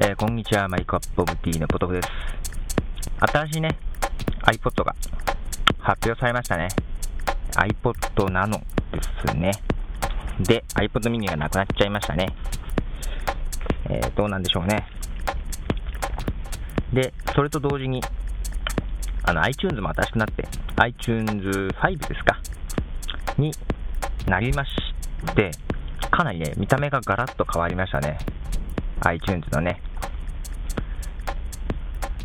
えー、こんにちは、マイクアップオブティーのポトフです。新しいね、iPod が発表されましたね。iPod Nano ですね。で、iPod mini がなくなっちゃいましたね。えー、どうなんでしょうね。で、それと同時に、あの、iTunes も新しくなって、iTunes5 ですか？になりまして、かなりね、見た目がガラッと変わりましたね。iTunes のね。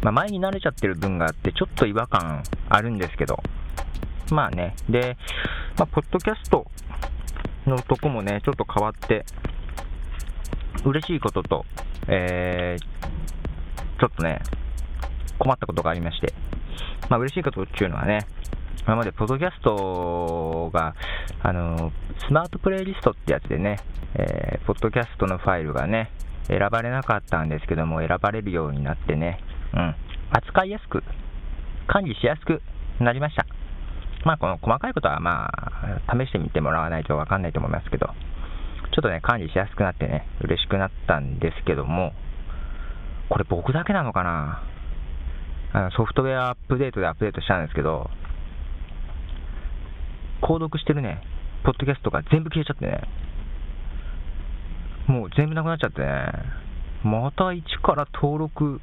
まあ、前に慣れちゃってる分があって、ちょっと違和感あるんですけど、まあね、で、まあ、ポッドキャストのとこもね、ちょっと変わって、嬉しいことと、えー、ちょっとね、困ったことがありまして、まあ、嬉しいことっていうのはね、今までポッドキャストが、あの、スマートプレイリストってやつでね、えー、ポッドキャストのファイルがね、選ばれなかったんですけども、選ばれるようになってね、うん、扱いやすく、管理しやすくなりました。まあ、この細かいことはまあ、試してみてもらわないとわかんないと思いますけど、ちょっとね、管理しやすくなってね、嬉しくなったんですけども、これ僕だけなのかな？あのソフトウェアアップデートでアップデートしたんですけど、購読してるね、ポッドキャストが全部消えちゃってね、もう全部なくなっちゃってね、また一から登録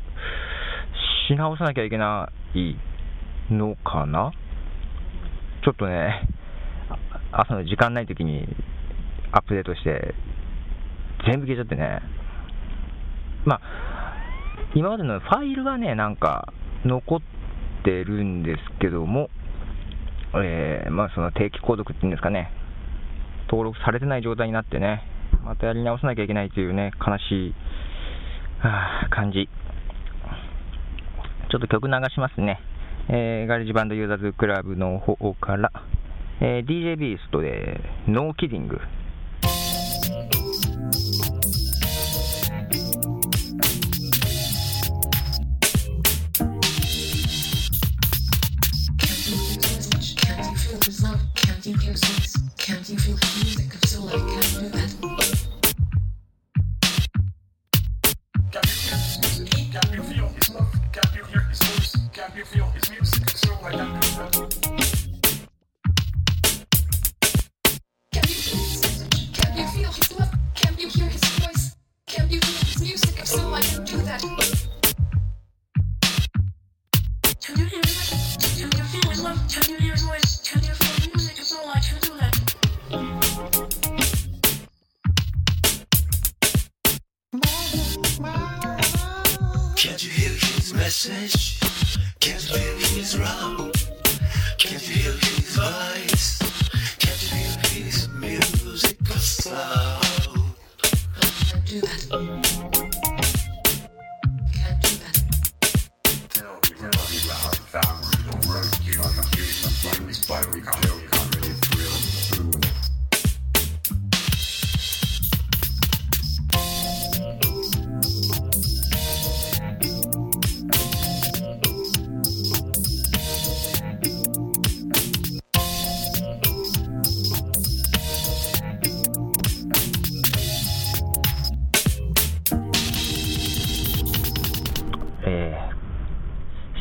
し直さなきゃいけないのかな？ちょっとね、朝の時間ない時にアップデートして、全部消えちゃってね、まあ、今までのファイルはね、なんか残ってるんですけども、えー、まあ、その定期購読っていうんですかね、登録されてない状態になってね、またやり直さなきゃいけないというね、悲しい、はあ、感じ。ちょっと曲流しますね。えー、 GarageBand Users Club の方から、えー、DJ ビーストで、 No Kidding。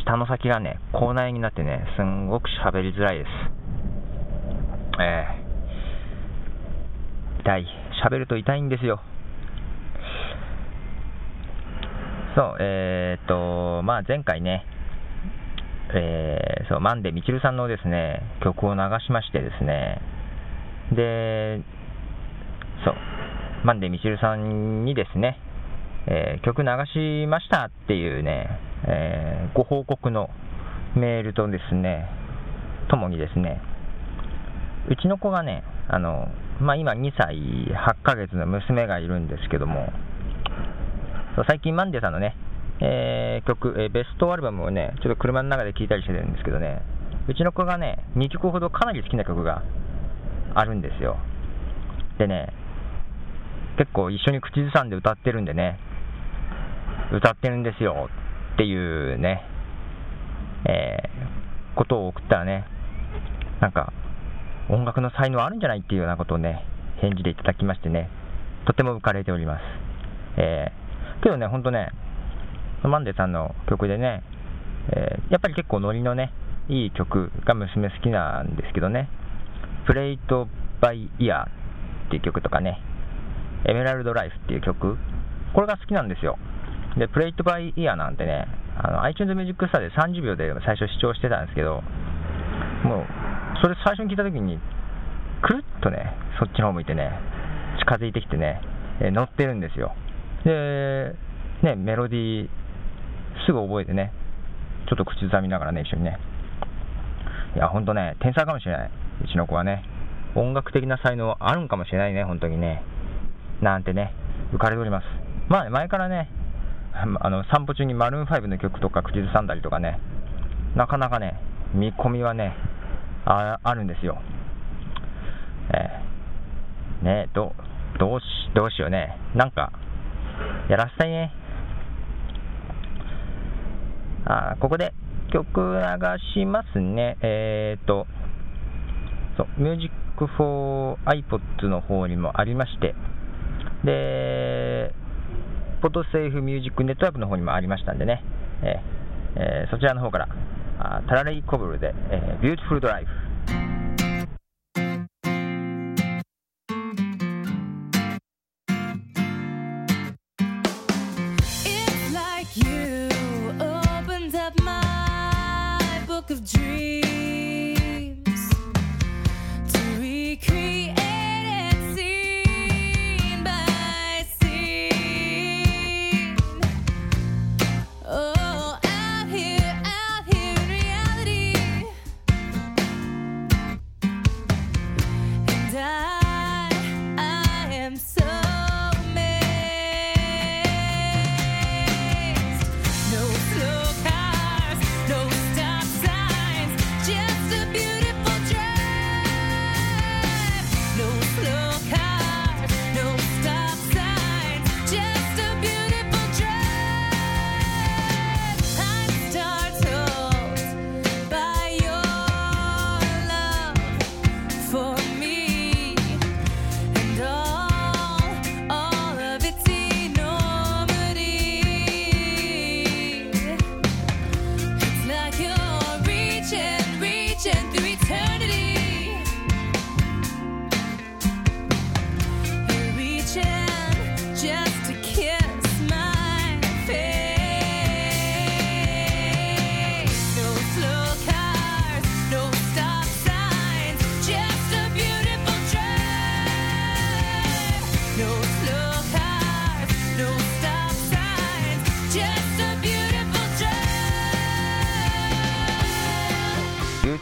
舌の先がね、口内になってね、すんごく喋りづらいです。えー、痛い。喋ると痛いんですよ。そう、えー、っと、まあ前回ね、えー、そう、マンデミチルさんのですね、曲を流しましてですね、で、そう、マンデミチルさんにですね、えー、曲流しましたっていうね、えー、ご報告のメールとですね、ともにですね、うちの子がね、あの、まあ、今2歳8ヶ月の娘がいるんですけども、最近マンデーさんのね、えー、曲、えー、ベストアルバムをね、ちょっと車の中で聴いたりしてるんですけどね、うちの子がね、2曲ほどかなり好きな曲があるんですよ。でね、結構一緒に口ずさんで歌ってるんでね、歌ってるんですよっていうね、えー、ことを送ったらね、なんか、音楽の才能あるんじゃないっていうようなことをね、返事でいただきましてね、とても浮かれております。えー、けどね、ほんとね、マンデーさんの曲でね、えー、やっぱり結構ノリのね、いい曲が娘好きなんですけどね、プレイトバイイヤーっていう曲とかね、エメラルドライフっていう曲、これが好きなんですよ。で、プレイトバイイヤーなんてね、あの iTunes Music Star で30秒で最初視聴してたんですけど、もう、それ最初に聞いたときに、くるっとね、そっちの方向いてね、近づいてきてね、え乗ってるんですよ。で、ね、メロディー、すぐ覚えてね、ちょっと口ずさみながらね、一緒にね。いや、ほんとね、天才かもしれない。うちの子はね。音楽的な才能あるんかもしれないね、本当にね。なんてね、浮かれております。まあ、前からね、あの散歩中にマルーン5の曲とか口ずさんだりとかね、なかなかね、見込みはね、ああるんですよ。えー、ねどどうし、どうしようね。なんか、やらせたいね。あここで曲流しますね。えっ、と、そう、Music for iPods の方にもありまして、で、 Podsafe Music Network の方にもありましたんでね、えーえ、そちらの方から、あ Tara Leigh Cobble で、えー、 Beautiful Life。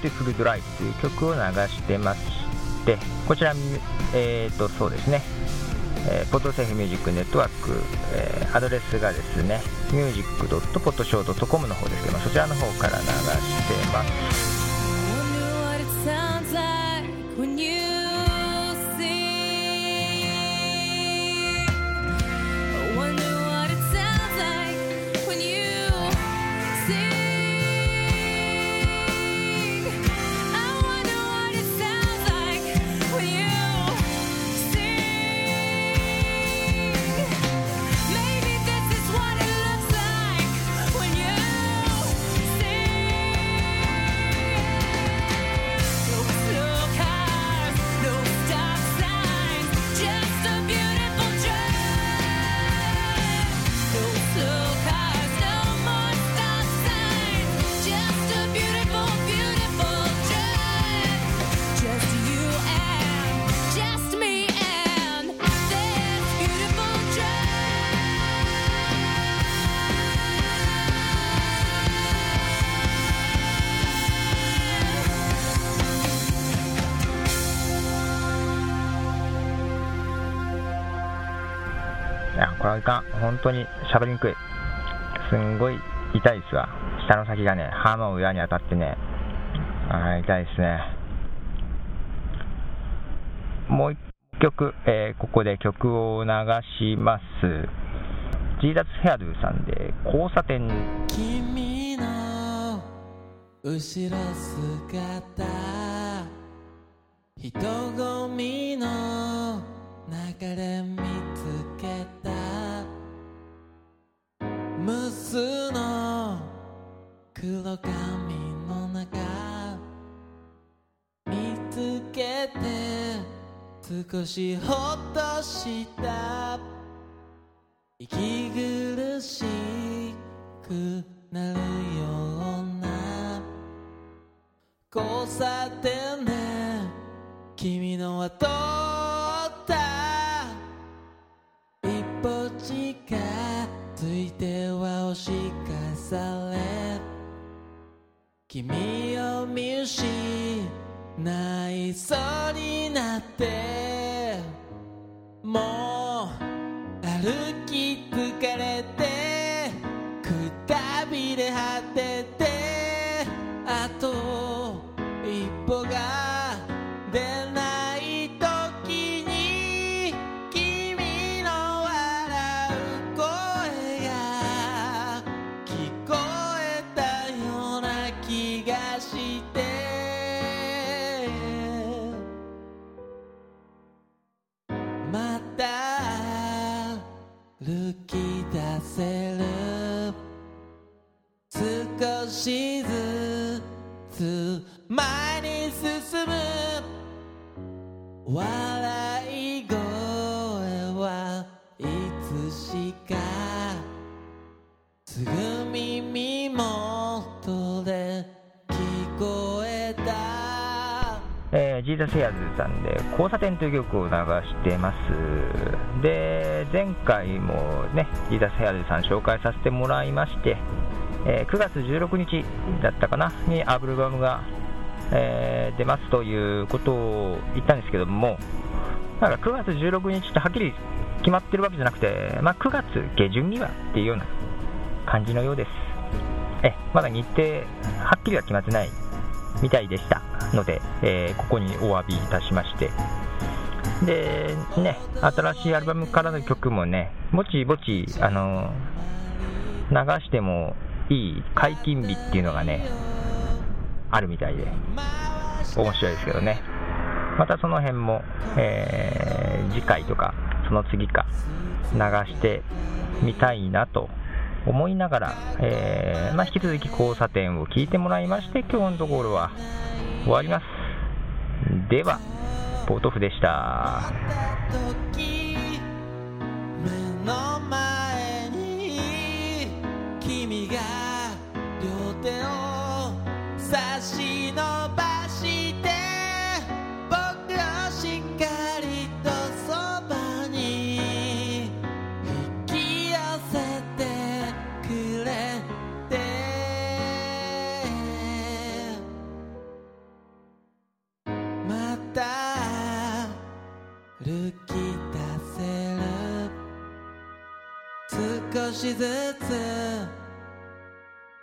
Beautiful Drive という曲を流してまして、こちら、えーと、そうですね、えー、ポッドセーフミュージックネットワーク、えー、アドレスがですね、music.potshow.com の方ですけど、そちらの方から流してます。これはいかん。本当に喋りにくい。すんごい痛いですわ。下の先がね、歯の裏に当たってね、あ痛いですね。もう一曲、えー、ここで曲を流します。ジーダスヘアドゥさんで交差点君の後ろ姿人混みの流れ見つけたスの黒髪の中見つけて少しほっとした。息苦しくなるような。交差点で君の後を追った。一歩近づいて君を見失いそうになって笑い声はいつしかすぐ耳元で聞こえた。えージーザスヘアズさんで「交差点」という曲を流してます。で前回もねジーザスヘアズさん紹介させてもらいまして、えー9月16日だったかなにアルバムが、えー出ますということを言ったんですけどもなんか9月16日ってはっきり決まってるわけじゃなくて、まあ、9月下旬にはっていうような感じのようです。えまだ日程はっきりは決まってないみたいでした。ので、えーここにお詫びいたしまして。でね新しいアルバムからの曲もねぼちぼちあの流してもいい解禁日っていうのがねあるみたいで面白いですけどね。またその辺も、えー次回とかその次か流してみたいなと思いながら、えーまあ、引き続き交差点を聞いてもらいまして今日のところは終わります。ではポートフでした。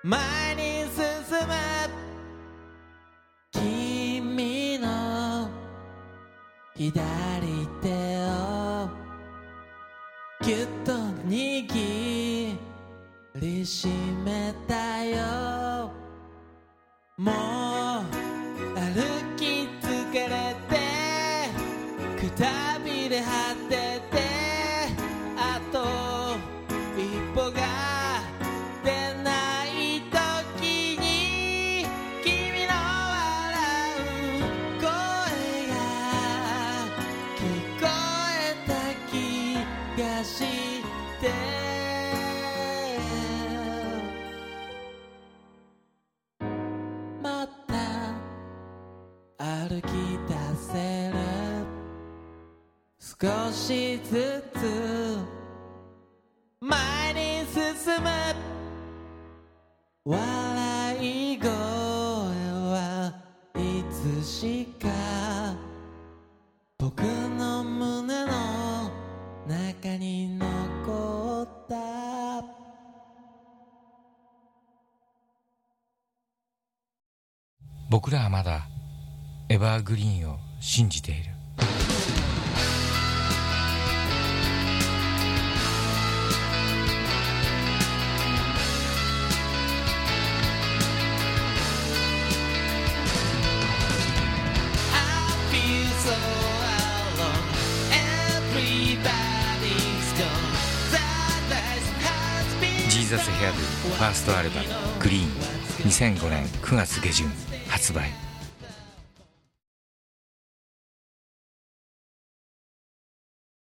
前に進む君の左しずつ前に進む笑い声はいつしか僕の胸の中に残った僕らはまだエバーグリーンを信じている。ファーストアルバム「グリーン」2005年9月下旬発売